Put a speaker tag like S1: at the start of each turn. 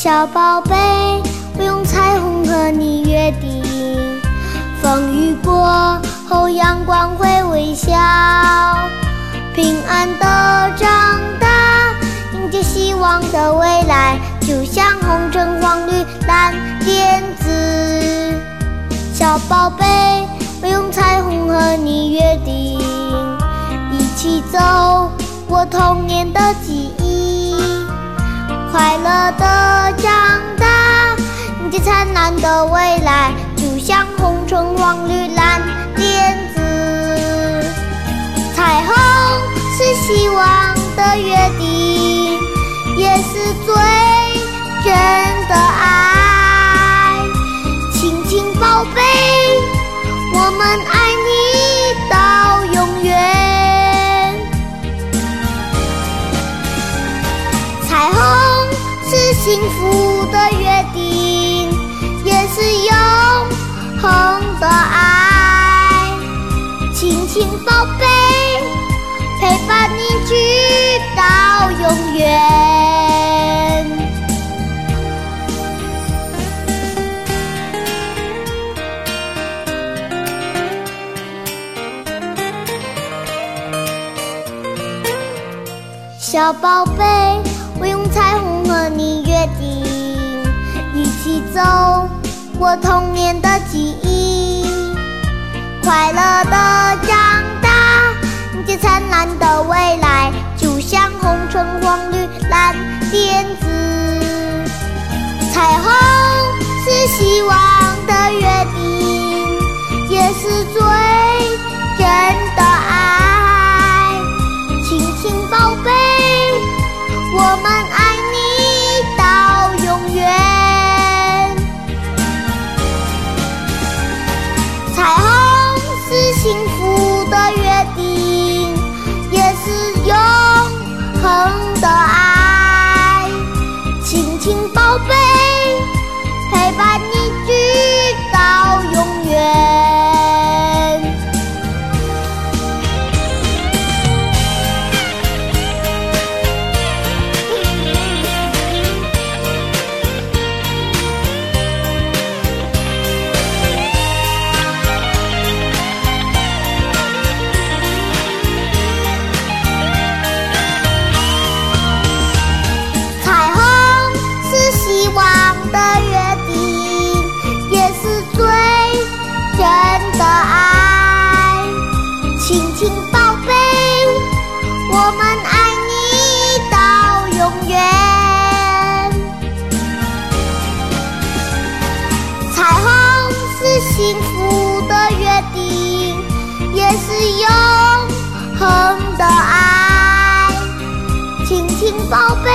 S1: 小宝贝，我用彩虹和你约定，风雨过后阳光会微笑，平安的长大，迎接希望的未来，就像红橙黄绿蓝靛紫。小宝贝，我用彩虹和你约定，一起走过童年的记忆，快乐的长大，迎接灿烂的未来，就像红橙黄绿蓝靛紫。彩虹是希望的约定，也是最的约定，也是永恒的爱。亲亲宝贝，陪伴你直到永远。小宝贝，我童年的记忆，快乐的长大，迎接灿烂的未来，就像红橙黄绿蓝靛紫。彩虹是希望的约定，也是做幸福的约定也是永恒的爱。亲亲宝贝